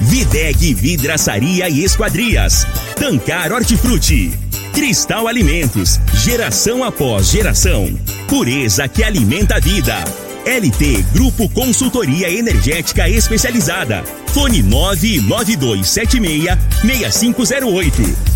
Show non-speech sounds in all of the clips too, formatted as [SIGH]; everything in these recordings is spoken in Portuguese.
Videg Vidraçaria e Esquadrias. Tancar Hortifruti. Cristal Alimentos. Geração após geração. Pureza que alimenta a vida. LT Grupo Consultoria Energética Especializada. Fone 99276-6508.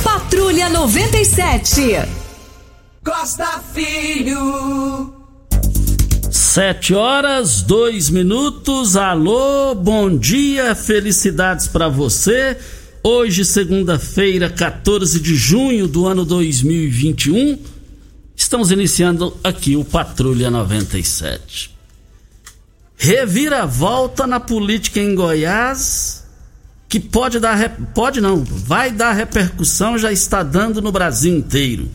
Patrulha 97. Costa Filho. Sete horas, dois minutos. Alô, bom dia, felicidades para você. Hoje, segunda-feira, 14 de junho do ano 2021, estamos iniciando aqui o Patrulha 97. Reviravolta na política em Goiás, que pode dar, pode não, vai dar repercussão, já está dando no Brasil inteiro.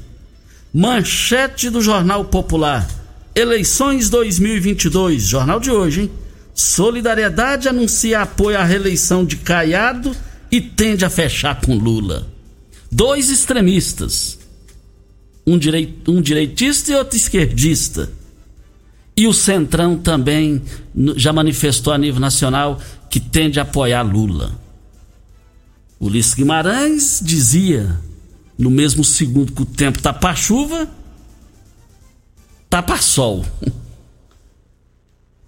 Manchete do Jornal Popular. Eleições 2022, jornal de hoje, hein? Solidariedade anuncia apoio à reeleição de Caiado e tende a fechar com Lula. Dois extremistas, um, direi um direitista e outro esquerdista. E o Centrão também já manifestou a nível nacional que tende a apoiar Lula. Ulisses Guimarães dizia, no mesmo segundo que o tempo tá para chuva, tá para sol. [LAUGHS]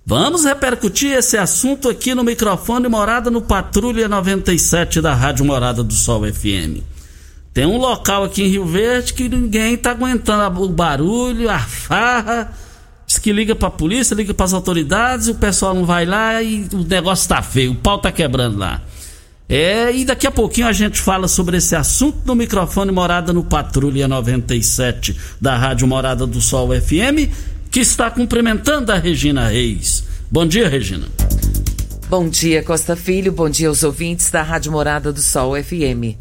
Vamos repercutir esse assunto aqui no microfone Morada no Patrulha 97 da Rádio Morada do Sol FM. Tem um local aqui em Rio Verde que ninguém tá aguentando o barulho, a farra. Diz que liga pra polícia, liga pras autoridades, o pessoal não vai lá e o negócio tá feio, o pau tá quebrando lá. É, e daqui a pouquinho a gente fala sobre esse assunto no microfone Morada no Patrulha 97 da Rádio Morada do Sol FM que está cumprimentando a Regina Reis. Bom dia, Regina. Bom dia, Costa Filho. Bom dia aos ouvintes da Rádio Morada do Sol FM.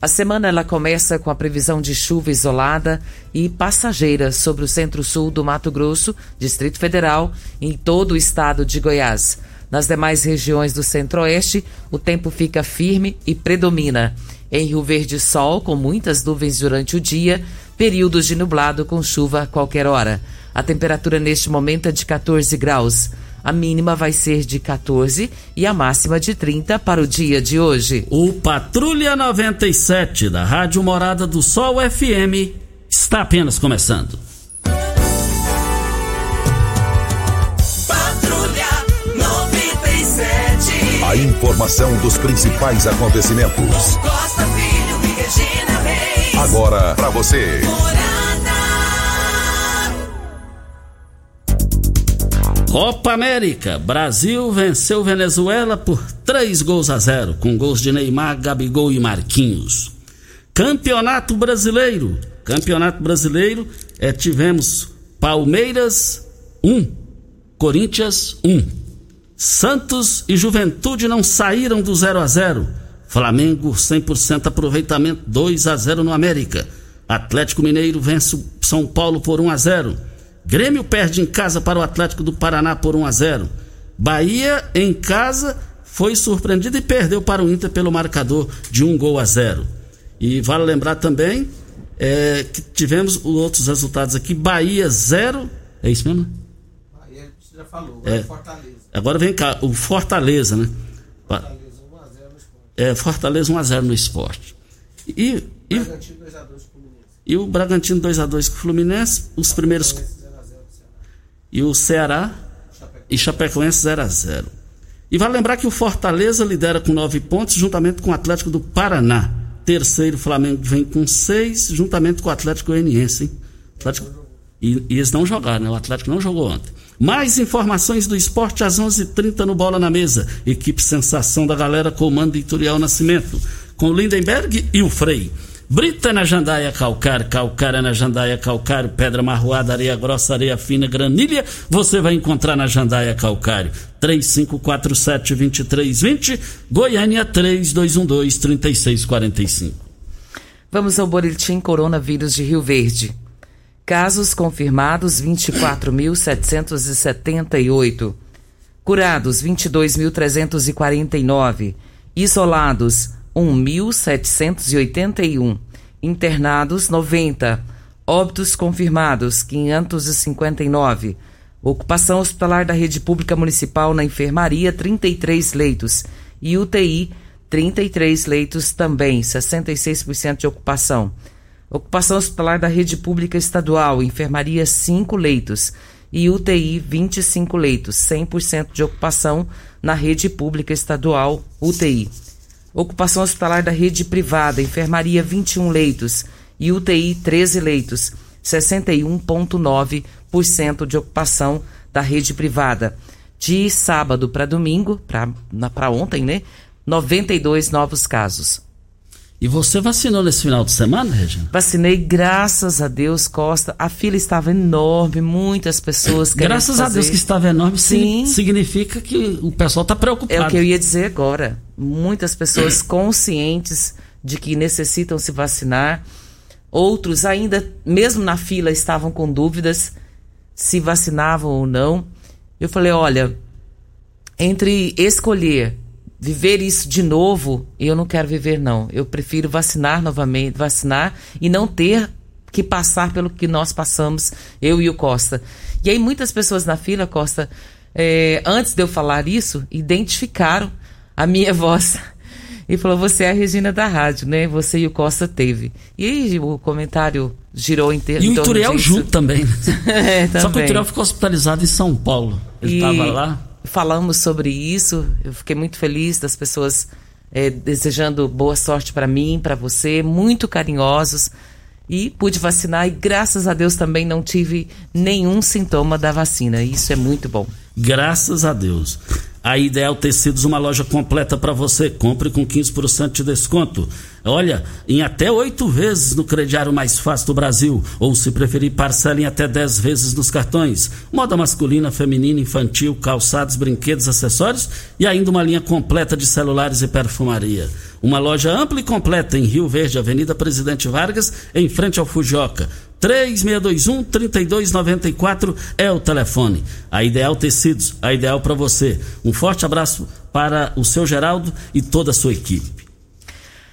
A semana ela começa com a previsão de chuva isolada e passageira sobre o centro-sul do Mato Grosso, Distrito Federal, em todo o estado de Goiás. Nas demais regiões do centro-oeste, o tempo fica firme e predomina. Em Rio Verde, sol com muitas nuvens durante o dia, períodos de nublado com chuva a qualquer hora. A temperatura neste momento é de 14 graus. A mínima vai ser de 14 e a máxima de 30 para o dia de hoje. O Patrulha 97 da Rádio Morada do Sol FM está apenas começando. Informação dos principais acontecimentos. Costa Filho e Regina Reis. Agora para você. Copa América. Brasil venceu Venezuela por 3 gols a 0, com gols de Neymar, Gabigol e Marquinhos. Campeonato Brasileiro. Campeonato Brasileiro, é, tivemos Palmeiras 1, Corinthians 1. Santos e Juventude não saíram do 0 a 0. Flamengo 100% aproveitamento 2 a 0 no América. Atlético Mineiro vence São Paulo por 1 a 0. Grêmio perde em casa para o Atlético do Paraná por 1 a 0. Bahia em casa foi surpreendido e perdeu para o Inter pelo marcador de um gol a 0. E vale lembrar também É, que tivemos os outros resultados aqui. Bahia 0. É isso mesmo? Bahia, já falou, agora É. Fortaleza. Agora vem cá, o Fortaleza, né? Fortaleza 1x0 no esporte. É, Fortaleza 1x0 no esporte. E, e, Bragantino 2x2 Fluminense. e o Bragantino 2x2 com o Fluminense, os primeiros. 0x0 do Ceará. E o Ceará e Chapecoense 0x0. E vale lembrar que o Fortaleza lidera com 9 pontos, juntamente com o Atlético do Paraná. Terceiro, o Flamengo vem com 6, juntamente com o Atlético Goianiense. Atlético... E, e eles não jogaram, né? O Atlético não jogou ontem. Mais informações do esporte às 11:30 h 30 no Bola na Mesa. Equipe Sensação da Galera comando Ituriel Nascimento. Com Lindenberg e o Frei. Brita na jandaia calcário, calcária na jandaia calcário, pedra marroada, areia grossa, areia fina, granilha, você vai encontrar na jandaia calcário. 3547-2320, Goiânia 3212-3645. Vamos ao boletim coronavírus de Rio Verde. Casos confirmados 24.778. Curados 22.349. Isolados 1.781. Internados 90. Óbitos confirmados 559. Ocupação hospitalar da rede pública municipal na enfermaria 33 leitos e UTI 33 leitos também, 66% de ocupação. Ocupação hospitalar da rede pública estadual, enfermaria 5 leitos e UTI 25 leitos, 100% de ocupação na rede pública estadual, UTI. Ocupação hospitalar da rede privada, enfermaria 21 leitos e UTI 13 leitos, 61,9% de ocupação da rede privada. De sábado para domingo, para ontem, né? 92 novos casos. E você vacinou nesse final de semana, Regina? Vacinei, graças a Deus, Costa. A fila estava enorme, muitas pessoas querendo Graças a fazer. Deus que estava enorme, Sim. significa que o pessoal está preocupado. É o que eu ia dizer agora. Muitas pessoas [COUGHS] conscientes de que necessitam se vacinar. Outros ainda, mesmo na fila, estavam com dúvidas se vacinavam ou não. Eu falei, olha, entre escolher viver isso de novo, eu não quero viver não. Eu prefiro vacinar novamente, vacinar e não ter que passar pelo que nós passamos, eu e o Costa. E aí muitas pessoas na fila, Costa, é, antes de eu falar isso, identificaram a minha [LAUGHS] voz e falou: "Você é a Regina da rádio, né? Você e o Costa teve". E aí o comentário girou inteiro. E o Ituriel junto também. [LAUGHS] é, também. Só que o Ituriel ficou hospitalizado em São Paulo. Ele E estava lá. Falamos sobre isso. Eu fiquei muito feliz das pessoas é, desejando boa sorte para mim, para você, muito carinhosos. E pude vacinar e graças a Deus também não tive nenhum sintoma da vacina. Isso é muito bom. Graças a Deus. A Ideal Tecidos, uma loja completa para você. Compre com 15% de desconto. Olha, em até oito vezes no crediário mais fácil do Brasil. Ou, se preferir, parcela em até 10 vezes nos cartões. Moda masculina, feminina, infantil, calçados, brinquedos, acessórios e ainda uma linha completa de celulares e perfumaria. Uma loja ampla e completa em Rio Verde, Avenida Presidente Vargas, em frente ao Fujioka. 3621-3294 é o telefone. A Ideal Tecidos, a ideal para você. Um forte abraço para o seu Geraldo e toda a sua equipe.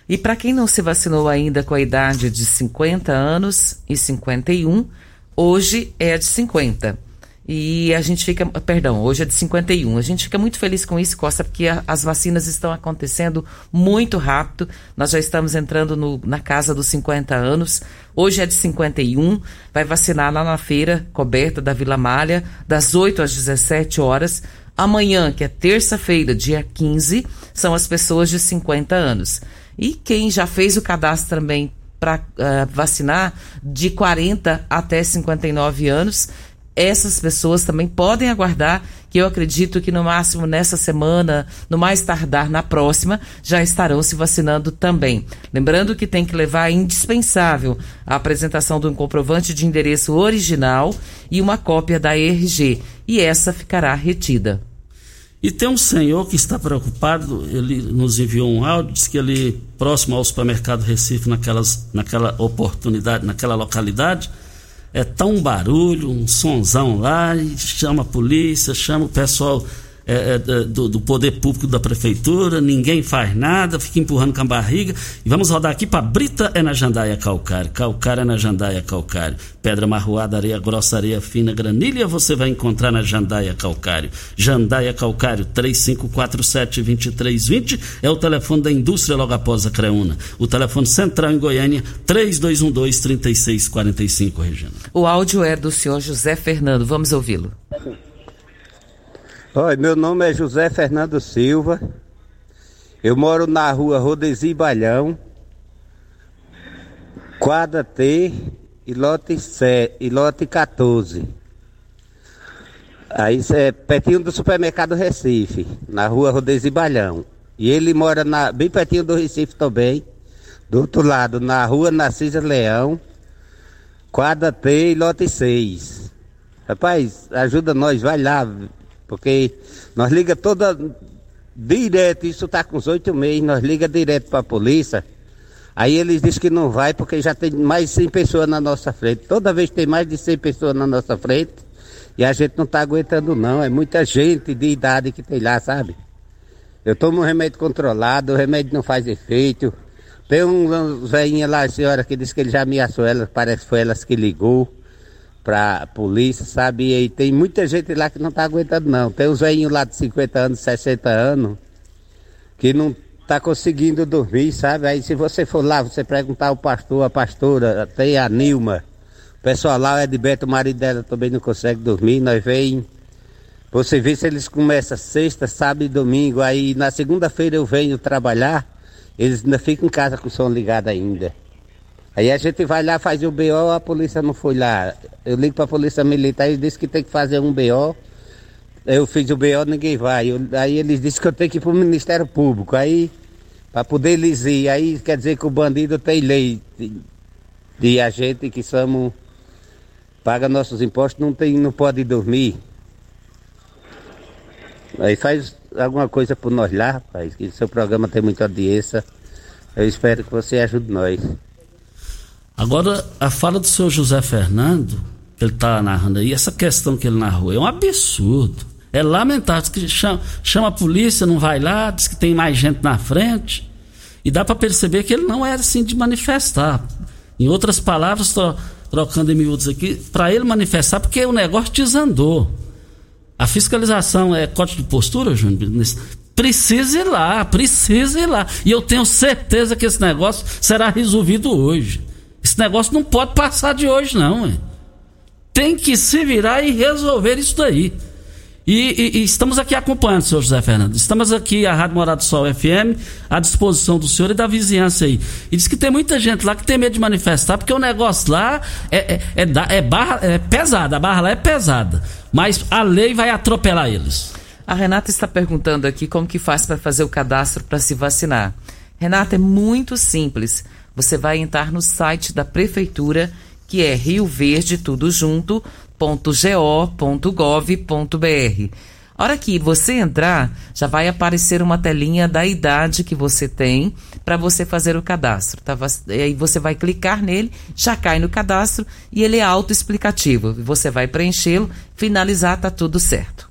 E para quem não se vacinou ainda com a idade de 50 anos e 51, hoje é a de 50. E a gente fica, perdão, hoje é de 51. A gente fica muito feliz com isso, Costa, porque a, as vacinas estão acontecendo muito rápido. Nós já estamos entrando no, na casa dos 50 anos. Hoje é de 51. Vai vacinar lá na feira coberta da Vila Malha, das 8 às 17 horas. Amanhã, que é terça-feira, dia 15, são as pessoas de 50 anos. E quem já fez o cadastro também para uh, vacinar, de 40 até 59 anos, essas pessoas também podem aguardar, que eu acredito que no máximo nessa semana, no mais tardar na próxima, já estarão se vacinando também. Lembrando que tem que levar indispensável a apresentação de um comprovante de endereço original e uma cópia da ERG, e essa ficará retida. E tem um senhor que está preocupado, ele nos enviou um áudio, disse que ele, próximo ao supermercado Recife, naquelas, naquela oportunidade, naquela localidade, é tão barulho, um sonzão lá, e chama a polícia, chama o pessoal é, é, do, do, poder público da prefeitura, ninguém faz nada, fica empurrando com a barriga. E vamos rodar aqui para Brita é na Jandaia Calcário, Calcário é na Jandaia Calcário, Pedra Marroada, Areia Grossa, Areia Fina, Granilha, você vai encontrar na Jandaia Calcário. Jandaia Calcário, 3547-2320 é o telefone da indústria logo após a Creuna. O telefone central em Goiânia, 3212-3645, Regina. O áudio é do senhor José Fernando, vamos ouvi-lo. Oi, meu nome é José Fernando Silva. Eu moro na rua Rodesi Balhão, quadra T e lote, 7, e lote 14. Aí é pertinho do supermercado Recife, na rua Rodesi Balhão. E ele mora na, bem pertinho do Recife também, do outro lado, na rua Narcisa Leão, quadra T e lote 6. Rapaz, ajuda nós, vai lá, porque nós liga toda direto, isso está com os oito meses, nós liga direto para a polícia. Aí eles dizem que não vai porque já tem mais de 100 pessoas na nossa frente. Toda vez tem mais de 100 pessoas na nossa frente e a gente não está aguentando não. É muita gente de idade que tem lá, sabe? Eu tomo um remédio controlado, o remédio não faz efeito. Tem um velhinha lá, a senhora, que disse que ele já ameaçou ela, parece que foi elas que ligou pra polícia, sabe? E tem muita gente lá que não tá aguentando não. Tem uns velhinhos lá de 50 anos, 60 anos, que não tá conseguindo dormir, sabe? Aí se você for lá, você perguntar ao pastor, a pastora, tem a Nilma. O pessoal lá, o Edberto, o marido dela também não consegue dormir, nós vem. Você vê se eles começam sexta, sábado e domingo, aí na segunda-feira eu venho trabalhar, eles ainda ficam em casa com o som ligado ainda. Aí a gente vai lá, faz o BO, a polícia não foi lá. Eu ligo para a polícia militar, eles disse que tem que fazer um BO. Eu fiz o BO, ninguém vai. Eu, aí eles disseram que eu tenho que ir para o Ministério Público. Aí, para poder eles ir, aí quer dizer que o bandido tem lei de a gente que somos, paga nossos impostos, não, tem, não pode dormir. Aí faz alguma coisa por nós lá, rapaz, que seu programa tem muita audiência. Eu espero que você ajude nós. Agora, a fala do senhor José Fernando, que ele está narrando aí, essa questão que ele narrou, é um absurdo. É lamentável. Que chama, chama a polícia, não vai lá, diz que tem mais gente na frente. E dá para perceber que ele não era assim de manifestar. Em outras palavras, estou trocando em miúdos aqui, para ele manifestar, porque o negócio desandou. A fiscalização é código de postura, Júnior? Precisa ir lá, precisa ir lá. E eu tenho certeza que esse negócio será resolvido hoje. Esse negócio não pode passar de hoje, não. Tem que se virar e resolver isso daí. E, e, e, estamos aqui acompanhando, senhor José Fernando. Estamos aqui, a Rádio Morado do Sol FM, à disposição do senhor e da vizinhança aí. E diz que tem muita gente lá que tem medo de manifestar, porque o negócio lá é, é, é, é, barra, é pesada, a barra lá é pesada. Mas a lei vai atropelar eles. A Renata está perguntando aqui como que faz para fazer o cadastro para se vacinar. Renata, é muito simples você vai entrar no site da prefeitura, que é Rio Verde tudo junto, .go.gov.br. A hora que você entrar, já vai aparecer uma telinha da idade que você tem para você fazer o cadastro. Tá? Aí você vai clicar nele, já cai no cadastro e ele é autoexplicativo. Você vai preenchê-lo, finalizar, tá tudo certo.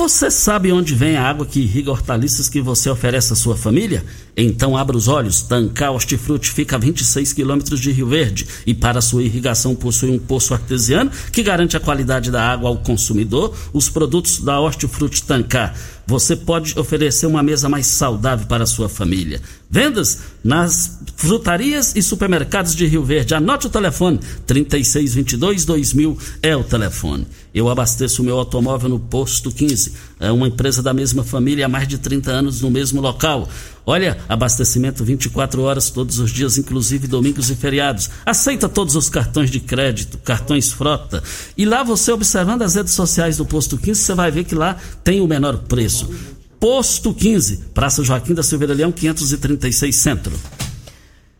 Você sabe onde vem a água que irriga hortaliças que você oferece à sua família? Então abra os olhos. Tancar Hortifruti fica a 26 quilômetros de Rio Verde e para sua irrigação possui um poço artesiano que garante a qualidade da água ao consumidor. Os produtos da Hortifruti Tancar você pode oferecer uma mesa mais saudável para a sua família. Vendas nas frutarias e supermercados de Rio Verde. Anote o telefone: 3622-2000 é o telefone. Eu abasteço o meu automóvel no Posto 15. É uma empresa da mesma família há mais de 30 anos no mesmo local. Olha, abastecimento 24 horas todos os dias, inclusive domingos e feriados. Aceita todos os cartões de crédito, cartões frota. E lá você observando as redes sociais do Posto 15, você vai ver que lá tem o menor preço. Posto 15, Praça Joaquim da Silveira Leão, 536 Centro.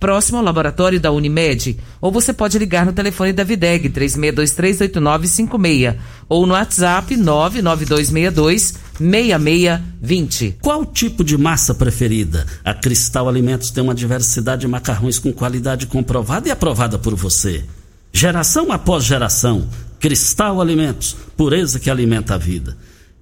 próximo ao laboratório da Unimed. Ou você pode ligar no telefone da Videg 36238956 ou no WhatsApp 992626620. Qual tipo de massa preferida? A Cristal Alimentos tem uma diversidade de macarrões com qualidade comprovada e aprovada por você. Geração após geração, Cristal Alimentos, pureza que alimenta a vida.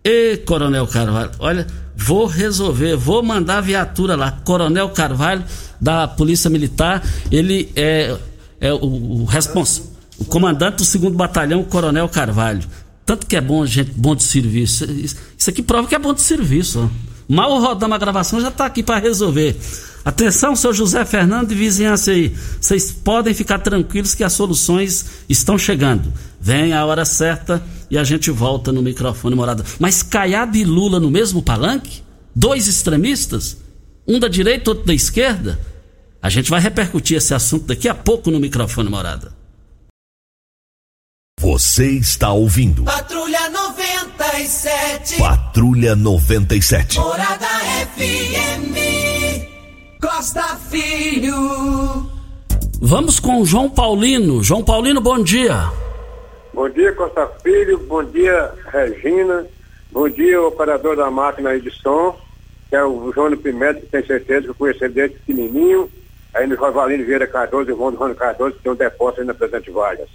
E Coronel Carvalho, olha, vou resolver, vou mandar viatura lá. Coronel Carvalho, da Polícia Militar, ele é, é o, o responsável, o comandante do segundo batalhão, Coronel Carvalho. Tanto que é bom, gente, bom de serviço. Isso, isso aqui prova que é bom de serviço. Ó. Mal rodamos a gravação, já está aqui para resolver. Atenção, seu José Fernando de vizinhança aí. Vocês podem ficar tranquilos que as soluções estão chegando. Vem a hora certa e a gente volta no microfone morada. Mas Caiado e Lula no mesmo palanque? Dois extremistas? Um da direita, outro da esquerda? A gente vai repercutir esse assunto daqui a pouco no microfone morada. Você está ouvindo. Patrulha 97. Patrulha 97. Morada FM. Costa Filho. Vamos com o João Paulino. João Paulino, bom dia. Bom dia, Costa Filho. Bom dia, Regina. Bom dia, operador da máquina aí de som, que é o João Pimenta, que tem certeza que eu conheci ele desde pequenininho. Aí no Rovalino Vieira Cardoso, irmão do Rony Cardoso, que tem um depósito aí na Presidente Vargas.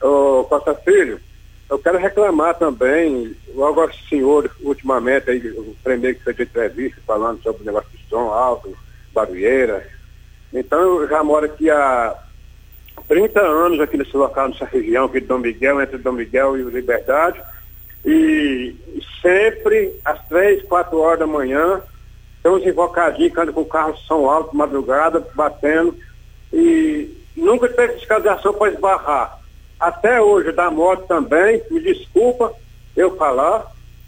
Ô, Costa Filho, eu quero reclamar também, logo ao senhor, ultimamente, aí, o primeiro que fez de entrevista falando sobre o negócio de som alto, barulheira. Então, eu já moro aqui há 30 anos aqui nesse local, nessa região aqui de Dom Miguel, entre Dom Miguel e Liberdade. E sempre, às três, quatro horas da manhã, tem uns invocadinhos que andam com o carro de som alto, madrugada, batendo. E nunca teve fiscalização para esbarrar até hoje da moto também, me desculpa eu falar,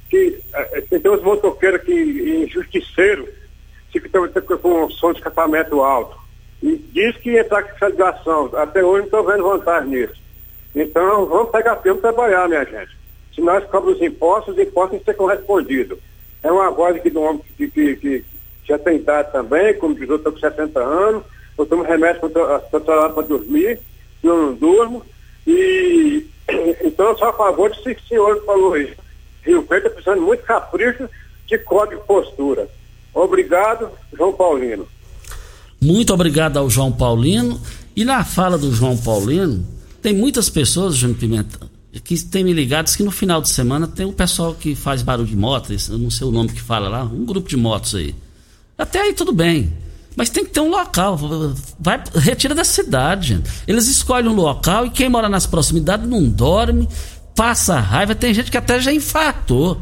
que eh, tem uns motoqueiros que injusticeiros, estão com som de escapamento alto. E diz que entrar com fiscalização. Até hoje não estou vendo vantagem nisso. Então, vamos pegar tempo trabalhar, minha gente. Se nós cobramos os impostos, os impostos têm que ser correspondidos. É uma voz aqui de um homem que, que, que já tem idade também, como diz outro, com 60 anos, eu tomo remédio para dormir, não durmo, e [COUGHS] então eu sou a favor desse que o senhor falou aí. Rio Verde está precisando de muito capricho de código de postura. Obrigado, João Paulino. Muito obrigado ao João Paulino. E na fala do João Paulino, tem muitas pessoas, Júnior Pimenta, que tem me ligado que no final de semana tem um pessoal que faz barulho de moto, eu não sei o nome que fala lá, um grupo de motos aí. Até aí tudo bem. Mas tem que ter um local. Vai, retira da cidade. Gente. Eles escolhem um local e quem mora nas proximidades não dorme, passa raiva. Tem gente que até já infartou.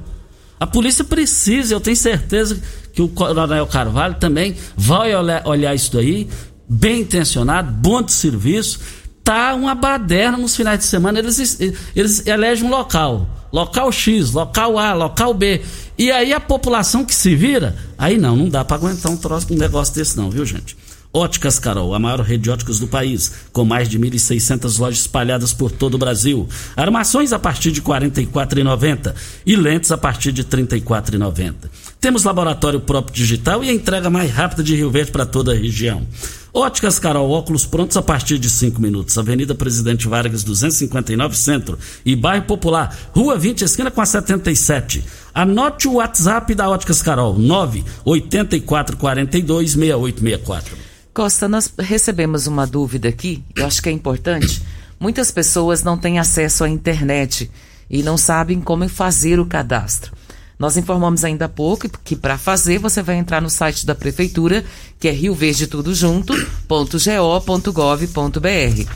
A polícia precisa, eu tenho certeza que o Coronel Carvalho também vai olhar, olhar isso daí, bem intencionado, bom de serviço. Tá uma baderna nos finais de semana, eles, eles elegem um local. Local X, local A, local B. E aí a população que se vira, aí não, não dá para aguentar um, troço, um negócio desse não, viu gente? Óticas Carol, a maior rede de óticas do país, com mais de 1.600 lojas espalhadas por todo o Brasil. Armações a partir de R$ 44,90 e lentes a partir de R$ 34,90. Temos laboratório próprio digital e a entrega mais rápida de Rio Verde para toda a região. Óticas Carol, óculos prontos a partir de 5 minutos. Avenida Presidente Vargas, 259 Centro. E Bairro Popular, Rua 20, esquina com a 77. Anote o WhatsApp da Óticas Carol, 98442 6864. Costa, nós recebemos uma dúvida aqui, eu acho que é importante. Muitas pessoas não têm acesso à internet e não sabem como fazer o cadastro. Nós informamos ainda há pouco que para fazer você vai entrar no site da prefeitura, que é rioverdetudojunto.go.gov.br.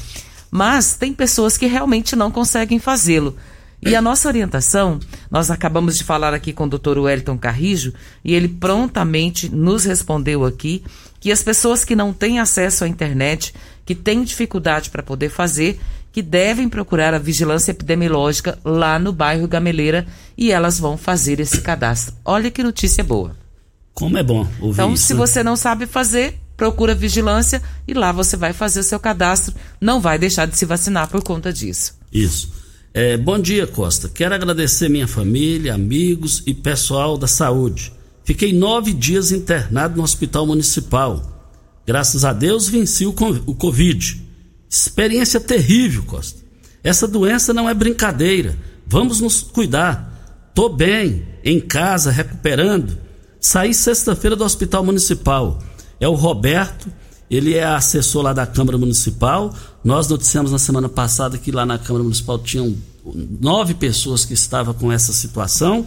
Mas tem pessoas que realmente não conseguem fazê-lo. E a nossa orientação, nós acabamos de falar aqui com o Dr. Wellington Carrijo, e ele prontamente nos respondeu aqui que as pessoas que não têm acesso à internet, que têm dificuldade para poder fazer, que devem procurar a vigilância epidemiológica lá no bairro Gameleira e elas vão fazer esse cadastro. Olha que notícia boa. Como é bom ouvir Então, isso, se você não sabe fazer, procura vigilância e lá você vai fazer o seu cadastro. Não vai deixar de se vacinar por conta disso. Isso. É, bom dia, Costa. Quero agradecer minha família, amigos e pessoal da saúde. Fiquei nove dias internado no hospital municipal. Graças a Deus venci o, Covid. Experiência terrível, Costa. Essa doença não é brincadeira. Vamos nos cuidar. Tô bem, em casa, recuperando. Saí sexta-feira do hospital municipal. É o Roberto, ele é assessor lá da Câmara Municipal. Nós noticiamos na semana passada que lá na Câmara Municipal tinham nove pessoas que estavam com essa situação.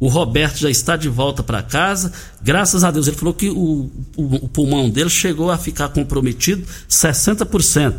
O Roberto já está de volta para casa. Graças a Deus, ele falou que o, o, o, pulmão dele chegou a ficar comprometido 60%.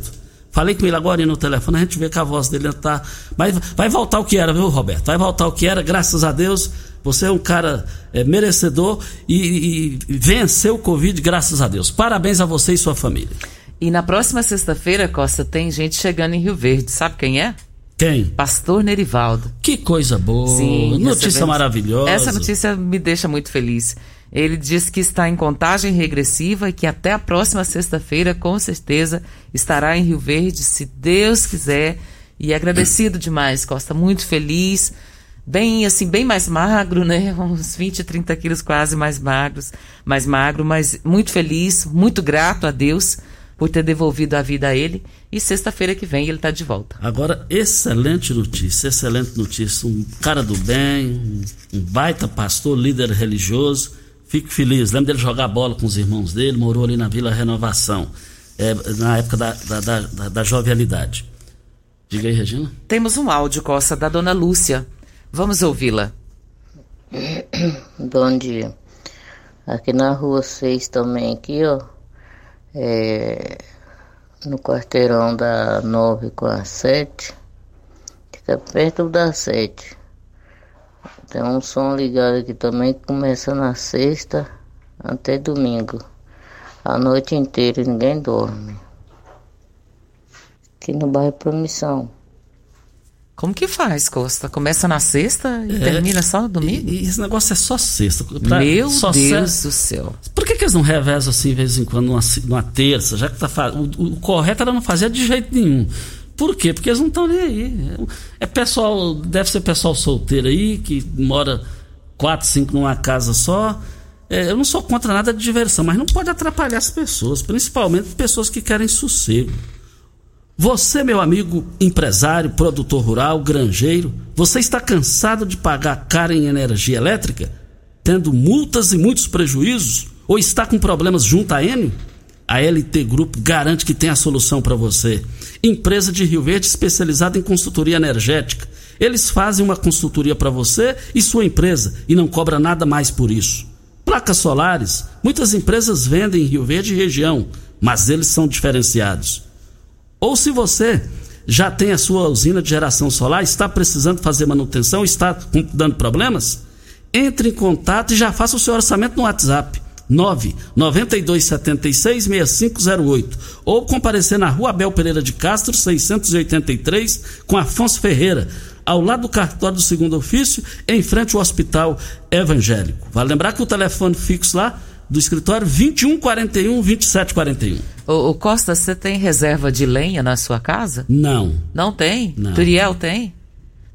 Falei com ele agora no telefone, a gente vê que a voz dele está. Mas vai voltar o que era, viu, Roberto? Vai voltar o que era, graças a Deus. Você é um cara é, merecedor e, e venceu o Covid, graças a Deus. Parabéns a você e sua família. E na próxima sexta-feira, Costa, tem gente chegando em Rio Verde. Sabe quem é? Quem? Pastor Nerivaldo. Que coisa boa. Sim, notícia recebemos. maravilhosa. Essa notícia me deixa muito feliz. Ele diz que está em contagem regressiva e que até a próxima sexta-feira, com certeza, estará em Rio Verde, se Deus quiser. E agradecido demais, Costa, muito feliz. Bem, assim, bem mais magro, né? [LAUGHS] Uns 20, 30 quilos quase mais magros, mais magro, mas muito feliz, muito grato a Deus por ter devolvido a vida a ele. E sexta-feira que vem ele está de volta. Agora, excelente notícia, excelente notícia. Um cara do bem, um baita pastor, líder religioso. Fico feliz. Lembro dele jogar bola com os irmãos dele, morou ali na Vila Renovação, é, na época da, da, da, da jovialidade. Diga aí, Regina. Temos um áudio, Costa, da dona Lúcia. Vamos ouvi-la. Bom dia. Aqui na rua 6 também, aqui, ó é, no quarteirão da 9 com a 7, fica perto da 7. Tem um som ligado aqui também que começa na sexta até domingo. A noite inteira ninguém dorme. Aqui no bairro Promissão. Como que faz, Costa? Começa na sexta e é, termina só no domingo? E, e, esse negócio é só sexta. Pra, Meu só Deus se... do céu. Por que, que eles não revezam assim de vez em quando numa, numa terça? Já que tá o, o correto era não fazer de jeito nenhum. Por quê? Porque eles não estão nem aí. É pessoal, deve ser pessoal solteiro aí, que mora quatro, cinco numa casa só. É, eu não sou contra nada de diversão, mas não pode atrapalhar as pessoas, principalmente pessoas que querem sossego. Você, meu amigo empresário, produtor rural, granjeiro, você está cansado de pagar caro em energia elétrica, tendo multas e muitos prejuízos? Ou está com problemas junto à Enio? A LT Grupo garante que tem a solução para você. Empresa de Rio Verde especializada em consultoria energética. Eles fazem uma consultoria para você e sua empresa e não cobra nada mais por isso. Placas solares, muitas empresas vendem em Rio Verde e região, mas eles são diferenciados. Ou se você já tem a sua usina de geração solar, está precisando fazer manutenção, está dando problemas, entre em contato e já faça o seu orçamento no WhatsApp. 992766508 ou comparecer na Rua Abel Pereira de Castro, 683, com Afonso Ferreira, ao lado do cartório do segundo ofício, em frente ao Hospital Evangélico. Vale lembrar que o telefone fixo lá do escritório 2141 2741. Ô, ô Costa, você tem reserva de lenha na sua casa? Não. Não tem? Não. Turiel tem?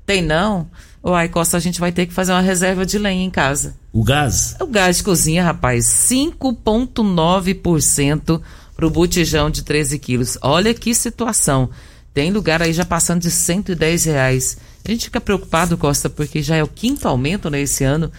Tem não? Uai, Costa, a gente vai ter que fazer uma reserva de lenha em casa. O gás? O gás de cozinha, rapaz, 5,9% para o botijão de 13 quilos. Olha que situação. Tem lugar aí já passando de 110 reais. A gente fica preocupado, Costa, porque já é o quinto aumento nesse né, ano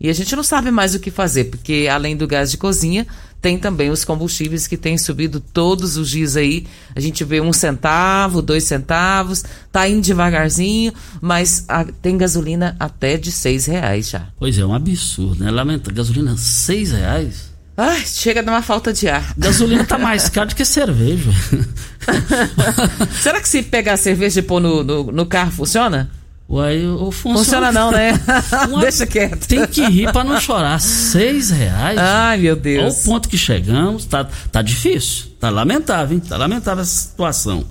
e a gente não sabe mais o que fazer, porque além do gás de cozinha, tem também os combustíveis que têm subido todos os dias aí. A gente vê um centavo, dois centavos, tá indo devagarzinho, mas a, tem gasolina até de seis reais já. Pois é, um absurdo, né? Lamenta, gasolina seis reais? Ai, chega a dar uma falta de ar. Gasolina tá mais caro do que cerveja. [LAUGHS] Será que se pegar cerveja e pôr no, no, no carro funciona? Uai, o funciona. Funciona não, né? [LAUGHS] Deixa quieto. Tem que rir para não chorar. Seis reais. Ai, meu Deus. Olha o ponto que chegamos. Tá, tá difícil. Tá lamentável, hein? Tá lamentável essa situação.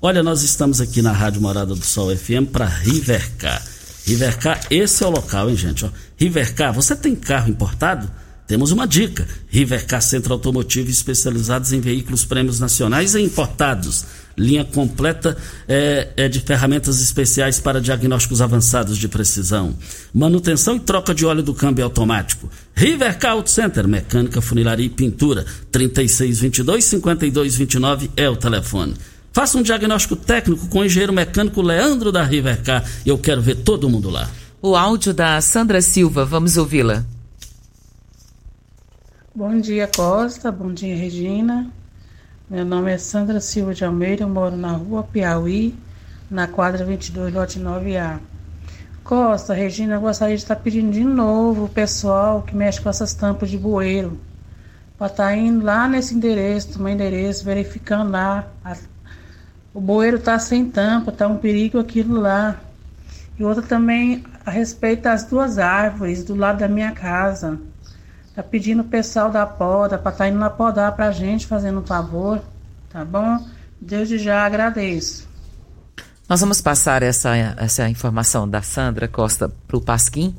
Olha, nós estamos aqui na Rádio Morada do Sol FM para Rivercar. Rivercar, esse é o local, hein, gente? Ó, Rivercar, você tem carro importado? temos uma dica. Rivercar Centro Automotivo especializados em veículos prêmios nacionais e importados. Linha completa é, é, de ferramentas especiais para diagnósticos avançados de precisão. Manutenção e troca de óleo do câmbio automático. Rivercar Auto Center, mecânica, funilaria e pintura. 3622-5229 é o telefone. Faça um diagnóstico técnico com o engenheiro mecânico Leandro da Rivercar. Eu quero ver todo mundo lá. O áudio da Sandra Silva, vamos ouvi-la. Bom dia, Costa. Bom dia, Regina. Meu nome é Sandra Silva de Almeida. Eu moro na rua Piauí, na quadra 22, lote 9A. Costa, Regina, eu gostaria de estar pedindo de novo o pessoal que mexe com essas tampas de bueiro para estar tá indo lá nesse endereço, no endereço, verificando lá. O bueiro está sem tampa, está um perigo aquilo lá. E outra também a respeito das duas árvores do lado da minha casa. Tá pedindo o pessoal da poda para estar tá indo lá podar para a gente, fazendo um favor, tá bom? Desde já agradeço. Nós vamos passar essa, essa informação da Sandra Costa para o Pasquim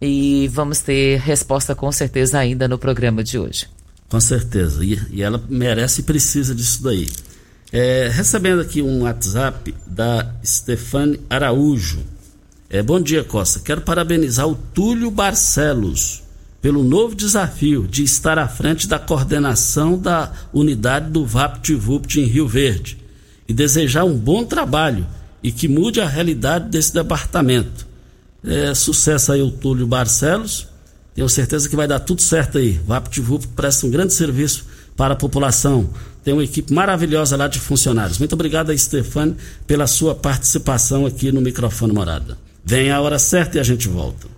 e vamos ter resposta com certeza ainda no programa de hoje. Com certeza. E, e ela merece e precisa disso daí. É, recebendo aqui um WhatsApp da Stefane Araújo. É, bom dia, Costa. Quero parabenizar o Túlio Barcelos pelo novo desafio de estar à frente da coordenação da unidade do VaptVupt em Rio Verde e desejar um bom trabalho e que mude a realidade desse departamento. É, sucesso aí o Túlio Barcelos. Tenho certeza que vai dar tudo certo aí. VaptVupt presta um grande serviço para a população. Tem uma equipe maravilhosa lá de funcionários. Muito obrigado Stefane pela sua participação aqui no microfone Morada. Vem a hora certa e a gente volta.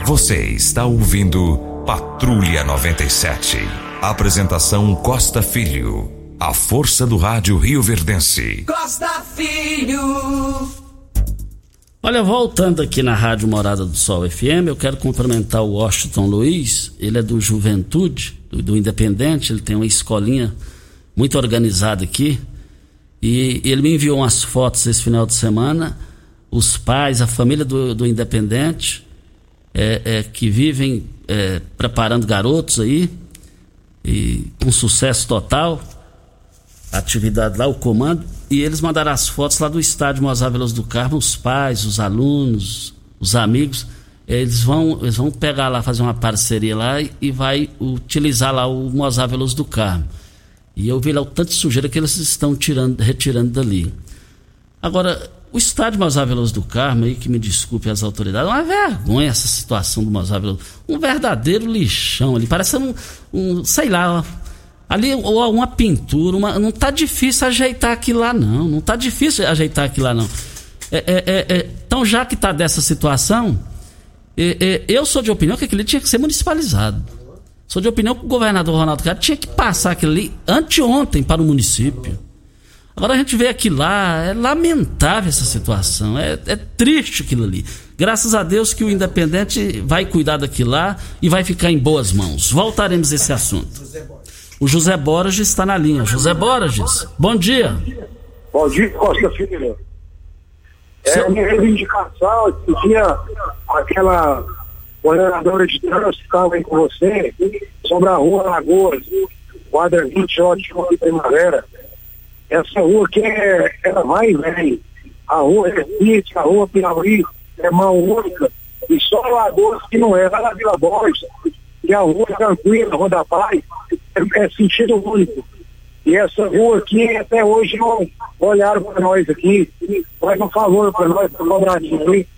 Você está ouvindo Patrulha 97. Apresentação Costa Filho. A força do rádio Rio Verdense. Costa Filho. Olha, voltando aqui na Rádio Morada do Sol FM, eu quero cumprimentar o Washington Luiz. Ele é do Juventude, do, do Independente. Ele tem uma escolinha muito organizada aqui. E ele me enviou umas fotos esse final de semana. Os pais, a família do, do Independente é, é, que vivem é, preparando garotos aí, e com sucesso total, atividade lá, o comando, e eles mandaram as fotos lá do estádio Mozar Veloso do Carmo, os pais, os alunos, os amigos, eles vão, eles vão pegar lá, fazer uma parceria lá e, e vai utilizar lá o Mozar Veloso do Carmo. E eu vi lá o tanto de sujeira que eles estão tirando, retirando dali. Agora, o estádio Mozar Veloso do Carmo, aí que me desculpe as autoridades, é uma vergonha essa situação do Mozar Veloso. Um verdadeiro lixão ali, parece um, um sei lá, ali ou uma pintura, uma, não tá difícil ajeitar aquilo lá não, não tá difícil ajeitar aquilo lá não. É, é, é, é então já que tá dessa situação, é, é, eu sou de opinião que aquilo tinha que ser municipalizado. Sou de opinião que o governador Ronaldo Caiado tinha que passar aquilo ali anteontem para o município. Agora a gente vê aqui lá, é lamentável essa situação, é, é triste aquilo ali. Graças a Deus que o Independente vai cuidar daquilo lá e vai ficar em boas mãos. Voltaremos a esse assunto. O José Borges está na linha. José Borges, bom dia. Bom dia, Costa Filho. É a minha reivindicação, que tinha aquela coordenadora de trânsito estava aí com você, sobre a rua Lagoas, quadra 20, ótimo primavera. Essa rua aqui é, ela vai e vem. A rua Recife, a rua Piauí, é mão única. E só Lagoas que não é, lá na Vila Borges, e a rua Tranquila, a Rua da Paz, é, é sentido único. E essa rua aqui, até hoje, não olharam para nós aqui, mas não falaram para nós, para cobradinho ali.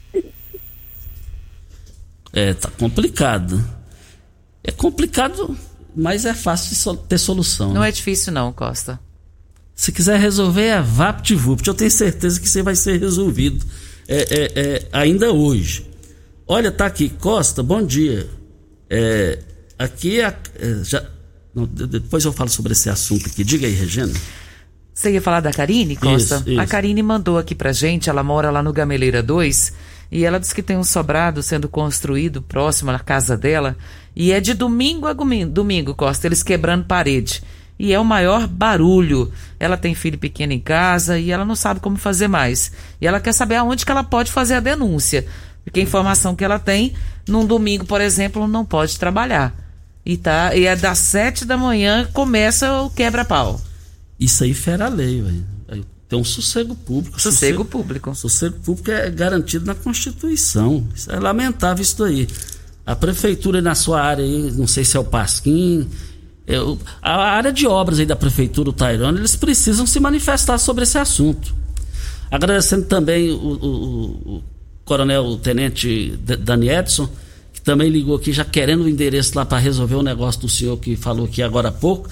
É, tá complicado. É complicado, mas é fácil de ter solução. Não é difícil não, Costa. Se quiser resolver, é VaptVupt. Eu tenho certeza que você vai ser resolvido é, é, é, ainda hoje. Olha, tá aqui, Costa, bom dia. É, aqui é, é, já, não, depois eu falo sobre esse assunto aqui. Diga aí, Regina. Você ia falar da Karine, Costa? Isso, isso. A Karine mandou aqui pra gente, ela mora lá no Gameleira 2, e ela disse que tem um sobrado sendo construído próximo à casa dela, e é de domingo a domingo, domingo Costa, eles quebrando parede e é o maior barulho. Ela tem filho pequeno em casa e ela não sabe como fazer mais. E ela quer saber aonde que ela pode fazer a denúncia. Porque a informação que ela tem, num domingo, por exemplo, não pode trabalhar. E, tá, e é das sete da manhã começa o quebra-pau. Isso aí fera a lei, velho. Tem um sossego público. Sossego, sossego público. Sossego público é garantido na Constituição. Isso é lamentável isso aí. A prefeitura na sua área aí, não sei se é o Pasquim, é, a área de obras aí da prefeitura, o Tairone, eles precisam se manifestar sobre esse assunto. Agradecendo também o, o, o coronel o tenente Dani Edson, que também ligou aqui já querendo o endereço lá para resolver o negócio do senhor que falou aqui agora há pouco.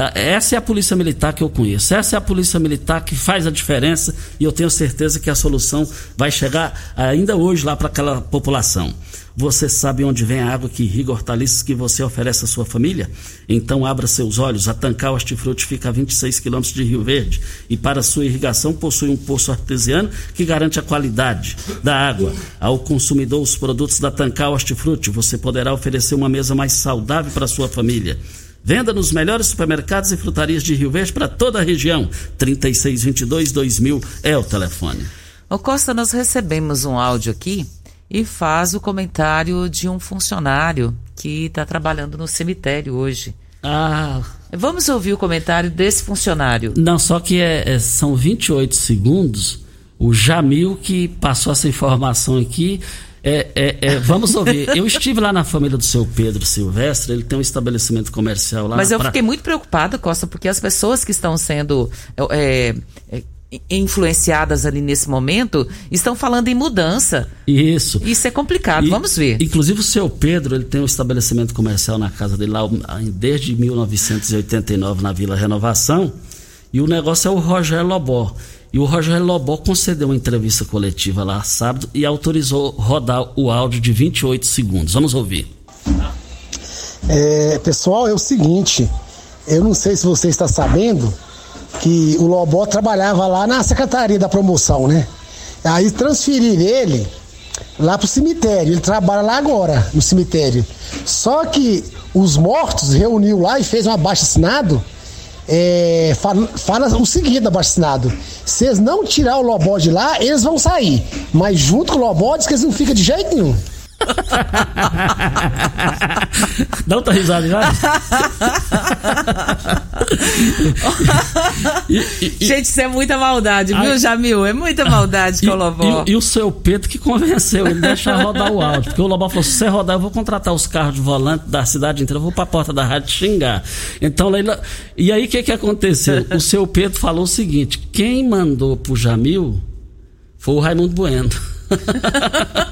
É, essa é a polícia militar que eu conheço. Essa é a polícia militar que faz a diferença e eu tenho certeza que a solução vai chegar ainda hoje lá para aquela população. Você sabe onde vem a água que irriga hortaliças que você oferece à sua família? Então abra seus olhos. A Tancal Hortifruti fica a 26 quilômetros de Rio Verde e para sua irrigação possui um poço artesiano que garante a qualidade da água. Ao consumidor os produtos da Tancal Hortifruti, você poderá oferecer uma mesa mais saudável para sua família. Venda nos melhores supermercados e frutarias de Rio Verde para toda a região. 3622-2000 é o telefone. Ô Costa, nós recebemos um áudio aqui e faz o comentário de um funcionário que está trabalhando no cemitério hoje. Ah. Vamos ouvir o comentário desse funcionário. Não, só que é, é, são 28 segundos. O Jamil que passou essa informação aqui. É, é, é, vamos ouvir. Eu estive lá na família do seu Pedro Silvestre, ele tem um estabelecimento comercial lá. Mas eu pra... fiquei muito preocupada, Costa, porque as pessoas que estão sendo é, é, influenciadas ali nesse momento estão falando em mudança. Isso. Isso é complicado, e, vamos ver. Inclusive o seu Pedro, ele tem um estabelecimento comercial na casa dele lá desde 1989 na Vila Renovação, e o negócio é o Rogério Lobó. E o Rogério Lobó concedeu uma entrevista coletiva lá sábado e autorizou rodar o áudio de 28 segundos. Vamos ouvir. É, pessoal, é o seguinte, eu não sei se você está sabendo, que o Lobó trabalhava lá na Secretaria da Promoção, né? Aí transferiram ele lá pro cemitério. Ele trabalha lá agora, no cemitério. Só que os mortos reuniu lá e fez um abaixo assinado. É, fala, fala, o seguinte se eles não tirar o Lobó de lá, eles vão sair. Mas junto com o Lobó, diz que eles não ficam de jeito nenhum. [LAUGHS] Dá outra risada já. [LAUGHS] Gente, isso é muita maldade, viu, Jamil? É muita maldade com o Lobó. E, e, o seu Pedro que convenceu ele deixar rodar o áudio. Porque o Lobó falou: se você rodar, eu vou contratar os carros de volante da cidade inteira, eu vou pra porta da rádio xingar. Então, Leila. E aí o que, que aconteceu? O seu Pedro falou o seguinte: quem mandou pro Jamil foi o Raimundo Bueno. [LAUGHS]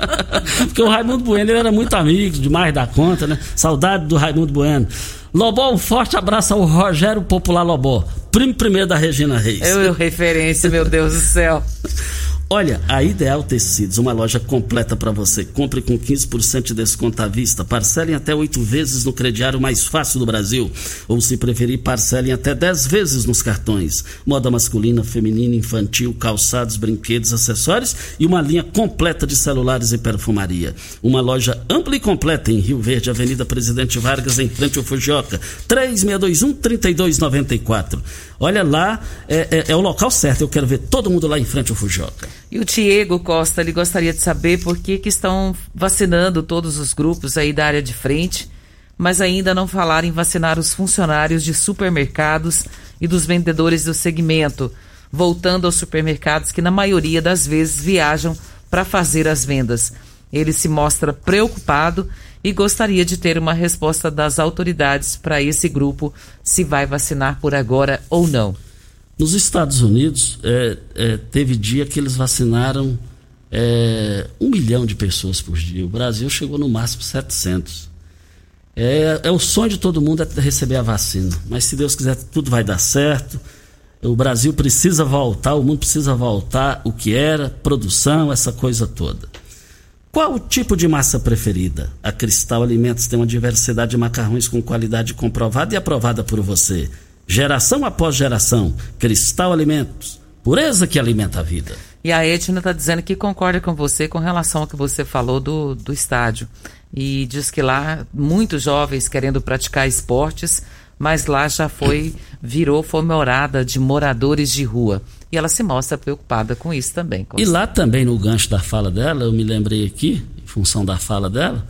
Porque o Raimundo Bueno era muito amigo, demais da conta, né? Saudade do Raimundo Bueno. Lobó, um forte abraço ao Rogério Popular Lobó, primo primeiro da Regina Reis. Eu, referência, meu Deus do céu. [LAUGHS] Olha, a Ideal Tecidos, uma loja completa para você. Compre com 15% de desconto à vista. Parcelem até oito vezes no crediário mais fácil do Brasil. Ou, se preferir, parcelem até 10 vezes nos cartões. Moda masculina, feminina, infantil, calçados, brinquedos, acessórios e uma linha completa de celulares e perfumaria. Uma loja ampla e completa em Rio Verde, Avenida Presidente Vargas, em frente ao Fujioka. 3621-3294. Olha lá, é, é, é, o local certo. Eu quero ver todo mundo lá em frente ao Fujioka. E o Diego Costa, ele gostaria de saber por que, que estão vacinando todos os grupos aí da área de frente, mas ainda não falaram em vacinar os funcionários de supermercados e dos vendedores do segmento, voltando aos supermercados que na maioria das vezes viajam para fazer as vendas. Ele se mostra preocupado e gostaria de ter uma resposta das autoridades para esse grupo se vai vacinar por agora ou não. Nos Estados Unidos, é, é, teve dia que eles vacinaram é, um milhão de pessoas por dia. O Brasil chegou no máximo 700. É, é o sonho de todo mundo é receber a vacina. Mas se Deus quiser, tudo vai dar certo. O Brasil precisa voltar, o mundo precisa voltar o que era, produção, essa coisa toda. Qual o tipo de massa preferida? A Cristal Alimentos tem uma diversidade de macarrões com qualidade comprovada e aprovada por você. Geração após geração, Cristal Alimentos, pureza que alimenta a vida. E a Edna está dizendo que concorda com você com relação ao que você falou do, do estádio. E diz que lá muitos jovens querendo praticar esportes, mas lá já foi, virou, foi morada de moradores de rua. E ela se mostra preocupada com isso também. E lá também, no gancho da fala dela, eu me lembrei aqui, em função da fala dela,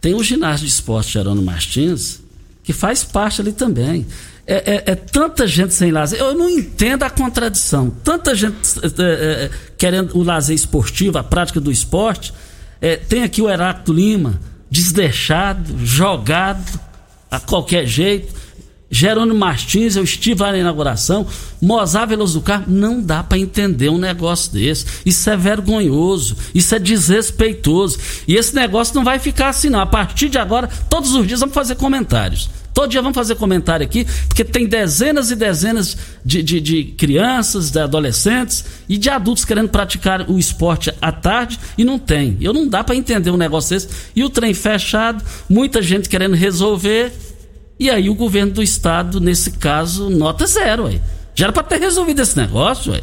tem o ginásio de esporte Jerônimo Martins, que faz parte ali também. É, é, é, tanta gente sem lazer. Eu não entendo a contradição. Tanta gente é, é querendo o lazer esportivo, a prática do esporte. É, tem aqui o Heráclito Lima, desleixado, jogado a qualquer jeito. Jerônimo Martins, eu estive lá na inauguração, Mozart Veloso do Carmo, não dá para entender um negócio desse. Isso é vergonhoso, isso é desrespeitoso. E esse negócio não vai ficar assim, não. A partir de agora, todos os dias vamos fazer comentários. Todo dia vamos fazer comentário aqui, porque tem dezenas e dezenas de, de, de, crianças, de adolescentes e de adultos querendo praticar o esporte à tarde e não tem. Eu não dá para entender um negócio desse. E o trem fechado, muita gente querendo resolver e aí o governo do estado, nesse caso, nota zero, ué. Já era para ter resolvido esse negócio, ué.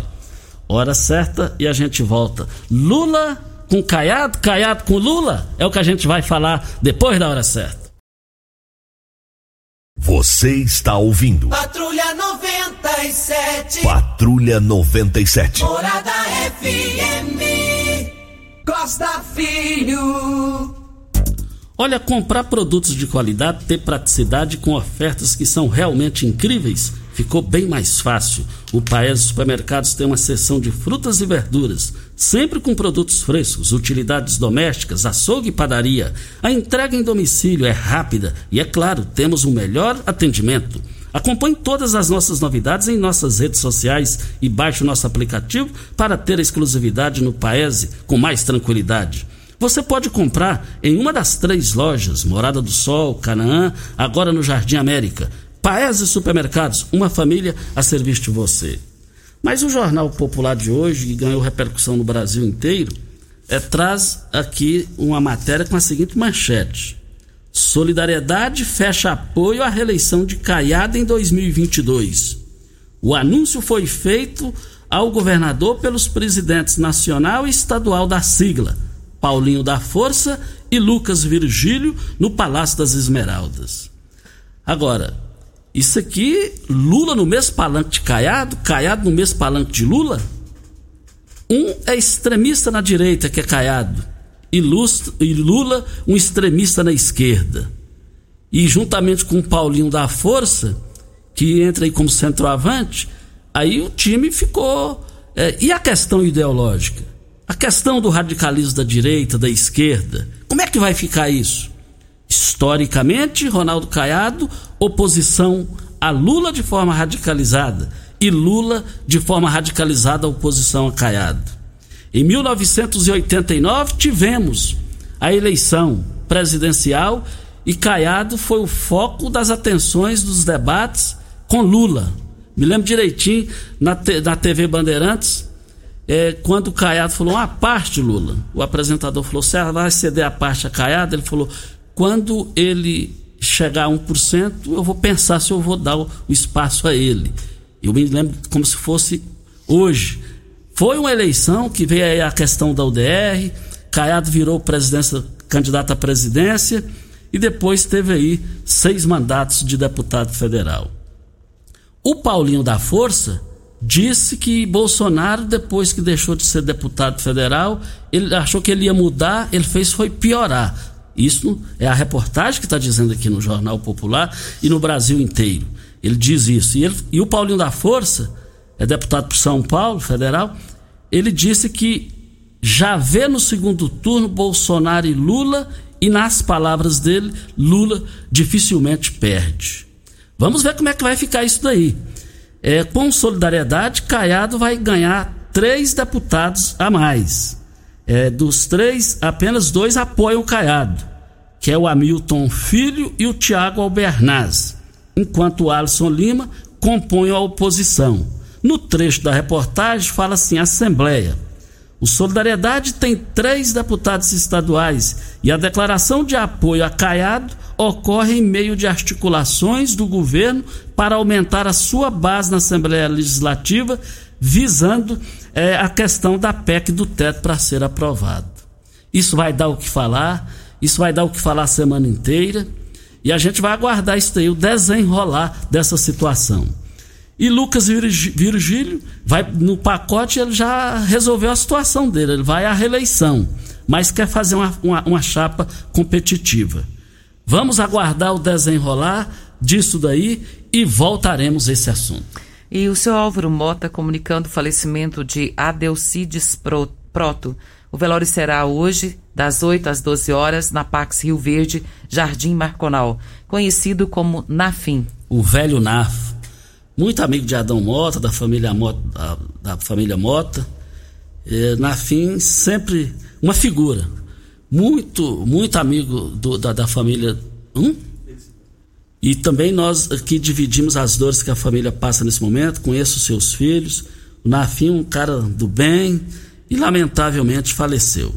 Hora certa e a gente volta. Lula com Caiado, Caiado com Lula, é o que a gente vai falar depois da hora certa. Você está ouvindo. Patrulha 97. Patrulha 97. Morada FM. Costa Filho. Olha, comprar produtos de qualidade, ter praticidade com ofertas que são realmente incríveis, ficou bem mais fácil. O Paes Supermercados tem uma seção de frutas e verduras, sempre com produtos frescos, utilidades domésticas, açougue e padaria. A entrega em domicílio é rápida e, é claro, temos o um melhor atendimento. Acompanhe todas as nossas novidades em nossas redes sociais e baixe o nosso aplicativo para ter exclusividade no Paese com mais tranquilidade. Você pode comprar em uma das três lojas, Morada do Sol, Canaã, agora no Jardim América. Paese Supermercados, uma família a serviço de você. Mas o Jornal Popular de hoje, que ganhou repercussão no Brasil inteiro, é, traz aqui uma matéria com a seguinte manchete. Solidariedade fecha apoio à reeleição de Caiada em 2022. O anúncio foi feito ao governador pelos presidentes nacional e estadual da sigla, Paulinho da Força e Lucas Virgílio no Palácio das Esmeraldas. Agora, isso aqui, Lula no mesmo palanque de Caiado, Caiado no mesmo palanque de Lula. Um é extremista na direita, que é Caiado, e Lula, um extremista na esquerda. E juntamente com o Paulinho da Força, que entra aí como centroavante, aí o time ficou. É, e a questão ideológica? A questão do radicalismo da direita, da esquerda, como é que vai ficar isso? Historicamente, Ronaldo Caiado, oposição a Lula de forma radicalizada e Lula de forma radicalizada a oposição a Caiado. Em 1989 tivemos a eleição presidencial e Caiado foi o foco das atenções dos debates com Lula. Me lembro direitinho na, na TV Bandeirantes, é, quando o Caiado falou uma parte, Lula, o apresentador falou: você vai ceder a parte a Caiado? Ele falou: quando ele chegar a 1%, eu vou pensar se eu vou dar o, o espaço a ele. Eu me lembro como se fosse hoje. Foi uma eleição que veio aí a questão da UDR, Caiado virou presidência, candidato à presidência e depois teve aí seis mandatos de deputado federal. O Paulinho da Força disse que Bolsonaro, depois que deixou de ser deputado federal, ele achou que ele ia mudar, ele fez foi piorar. Isso é a reportagem que está dizendo aqui no Jornal Popular e no Brasil inteiro. Ele diz isso. E, ele, e o Paulinho da Força, é deputado por São Paulo, federal, ele disse que já vê no segundo turno Bolsonaro e Lula, e nas palavras dele, Lula dificilmente perde. Vamos ver como é que vai ficar isso daí é, com solidariedade, Caiado vai ganhar três deputados a mais. É, dos três, apenas dois apoiam o Caiado, que é o Hamilton Filho e o Tiago Albernaz, enquanto o Alisson Lima compõe a oposição. No trecho da reportagem fala assim: Assembleia. O Solidariedade tem três deputados estaduais e a declaração de apoio a Caiado ocorre em meio de articulações do governo para aumentar a sua base na Assembleia Legislativa, visando é, a questão da PEC do teto para ser aprovado. Isso vai dar o que falar, isso vai dar o que falar a semana inteira, e a gente vai aguardar isso aí, o desenrolar dessa situação. E Lucas Virgílio vai no pacote, ele já resolveu a situação dele, ele vai à reeleição, mas quer fazer uma, uma, uma chapa competitiva. Vamos aguardar o desenrolar disso daí e voltaremos a esse assunto. E o seu Álvaro Mota comunicando o falecimento de Adelcides Proto. O velório será hoje, das 8 às 12 horas, na Pax Rio Verde, Jardim Marconal, conhecido como Nafim. O velho Naf muito amigo de Adão Mota, da família Mota, da, da família Mota. É, na fim, sempre uma figura. Muito, muito amigo do, da, da família. Hum? E também nós aqui dividimos as dores que a família passa nesse momento, conheço os seus filhos. O Nafim, um cara do bem, e lamentavelmente faleceu.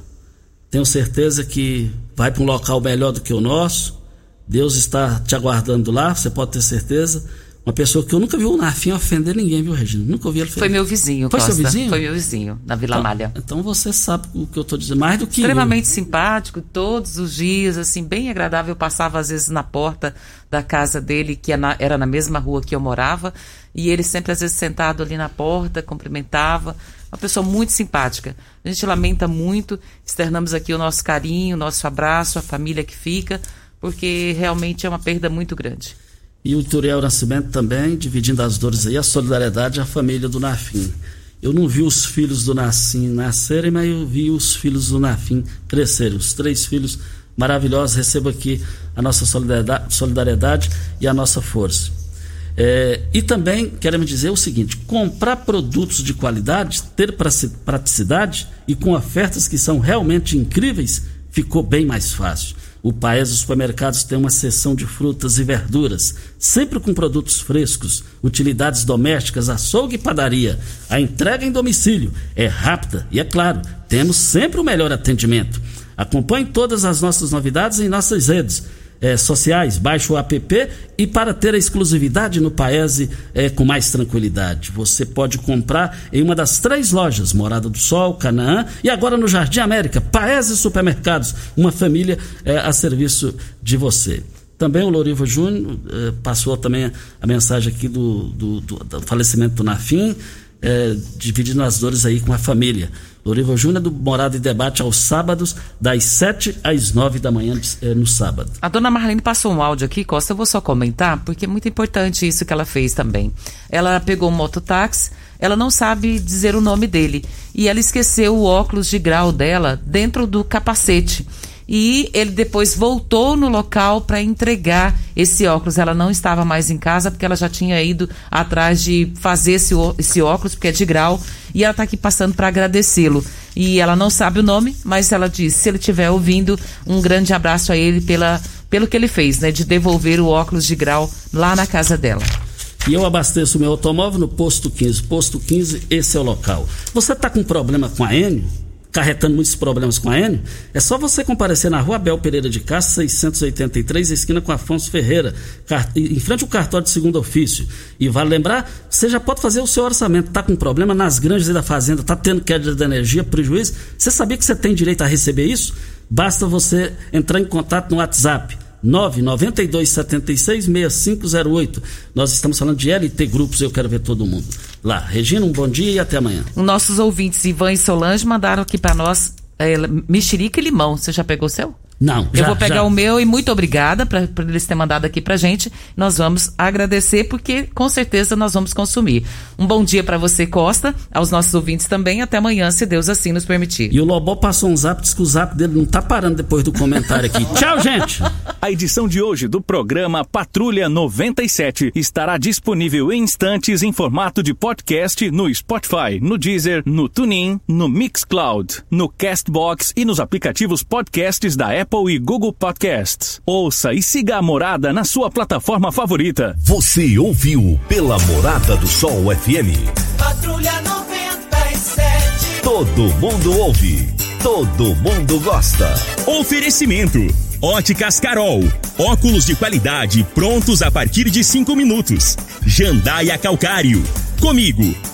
Tenho certeza que vai para um local melhor do que o nosso. Deus está te aguardando lá, você pode ter certeza. Uma pessoa que eu nunca vi o Nafim ofender ninguém, viu, Regina? Nunca ouvi ele ofender. Foi meu vizinho, Foi Costa. seu vizinho? Foi meu vizinho, na Vila então, Malha. Então você sabe o que eu estou dizendo, mais do que Extremamente eu. simpático, todos os dias, assim, bem agradável. Eu passava às vezes na porta da casa dele, que era na mesma rua que eu morava, e ele sempre às vezes sentado ali na porta, cumprimentava. Uma pessoa muito simpática. A gente lamenta muito, externamos aqui o nosso carinho, o nosso abraço, a família que fica, porque realmente é uma perda muito grande. E o Turiel Nascimento também, dividindo as dores aí, a solidariedade à família do Nafim. Eu não vi os filhos do Nassim nascerem, mas eu vi os filhos do Nafim crescerem. Os três filhos maravilhosos. Recebo aqui a nossa solidariedade, solidariedade e a nossa força. É, e também queremos dizer o seguinte: comprar produtos de qualidade, ter praticidade e com ofertas que são realmente incríveis, ficou bem mais fácil. O Paes dos Supermercados tem uma seção de frutas e verduras, sempre com produtos frescos, utilidades domésticas, açougue e padaria. A entrega em domicílio é rápida e, é claro, temos sempre o melhor atendimento. Acompanhe todas as nossas novidades em nossas redes é, sociais, baixe o app e para ter a exclusividade no Paese é, com mais tranquilidade. Você pode comprar em uma das três lojas, Morada do Sol, Canaã e agora no Jardim América, Paese Supermercados, uma família é, a serviço de você. Também o Loriva Júnior passou também a mensagem aqui do, do, do, do falecimento do Nafim, dividindo as dores aí com a família. Lorival Júnior do Morada e Debate aos sábados, das 7 às 9 da manhã eh, no sábado. A dona Marlene passou um áudio aqui, Costa, eu vou só comentar, porque é muito importante isso que ela fez também. Ela pegou um mototáxi, ela não sabe dizer o nome dele, e ela esqueceu o óculos de grau dela dentro do capacete e ele depois voltou no local para entregar esse óculos. Ela não estava mais em casa porque ela já tinha ido atrás de fazer esse, esse óculos, porque é de grau, e ela está aqui passando para agradecê-lo. E ela não sabe o nome, mas ela disse: se ele estiver ouvindo, um grande abraço a ele pela, pelo que ele fez, né, de devolver o óculos de grau lá na casa dela. E eu abasteço meu automóvel no posto 15. Posto 15, esse é o local. Você está com problema com a Enio? Carretando muitos problemas com a Enio, é só você comparecer na rua Abel Pereira de Castro, 683, esquina com Afonso Ferreira, em frente ao cartório de segundo ofício. E vale lembrar, você já pode fazer o seu orçamento. Está com problema nas granjas da fazenda, está tendo queda de energia, prejuízo. Você sabia que você tem direito a receber isso? Basta você entrar em contato no WhatsApp 992766508. Nós estamos falando de LT Grupos, eu quero ver todo mundo lá. Regina, um bom dia e até amanhã. Nossos ouvintes Ivan e Solange mandaram aqui para nós é, mexerica e limão. Você já pegou o seu? Não, Eu já, vou pegar já. o meu e muito obrigada pra- por eles terem mandado aqui pra gente. Nós vamos agradecer porque com certeza nós vamos consumir. Um bom dia pra você, Costa, aos nossos ouvintes também. Até amanhã, se Deus assim nos permitir. E o Lobó passou um zap, diz que o zap dele não tá parando depois do comentário aqui. [LAUGHS] Tchau, gente! A edição de hoje do programa Patrulha 97 estará disponível em instantes em formato de podcast no Spotify, no Deezer, no TuneIn, no Mixcloud, no Castbox e nos aplicativos podcasts da Apple e Google Podcasts. Ouça e siga a Morada na sua plataforma favorita. Você ouviu pela Morada do Sol FM. Patrulha 97. Todo mundo ouve, todo mundo gosta. Oferecimento: Óticas Carol. Óculos de qualidade prontos a partir de cinco minutos. Jandaia Calcário. Comigo.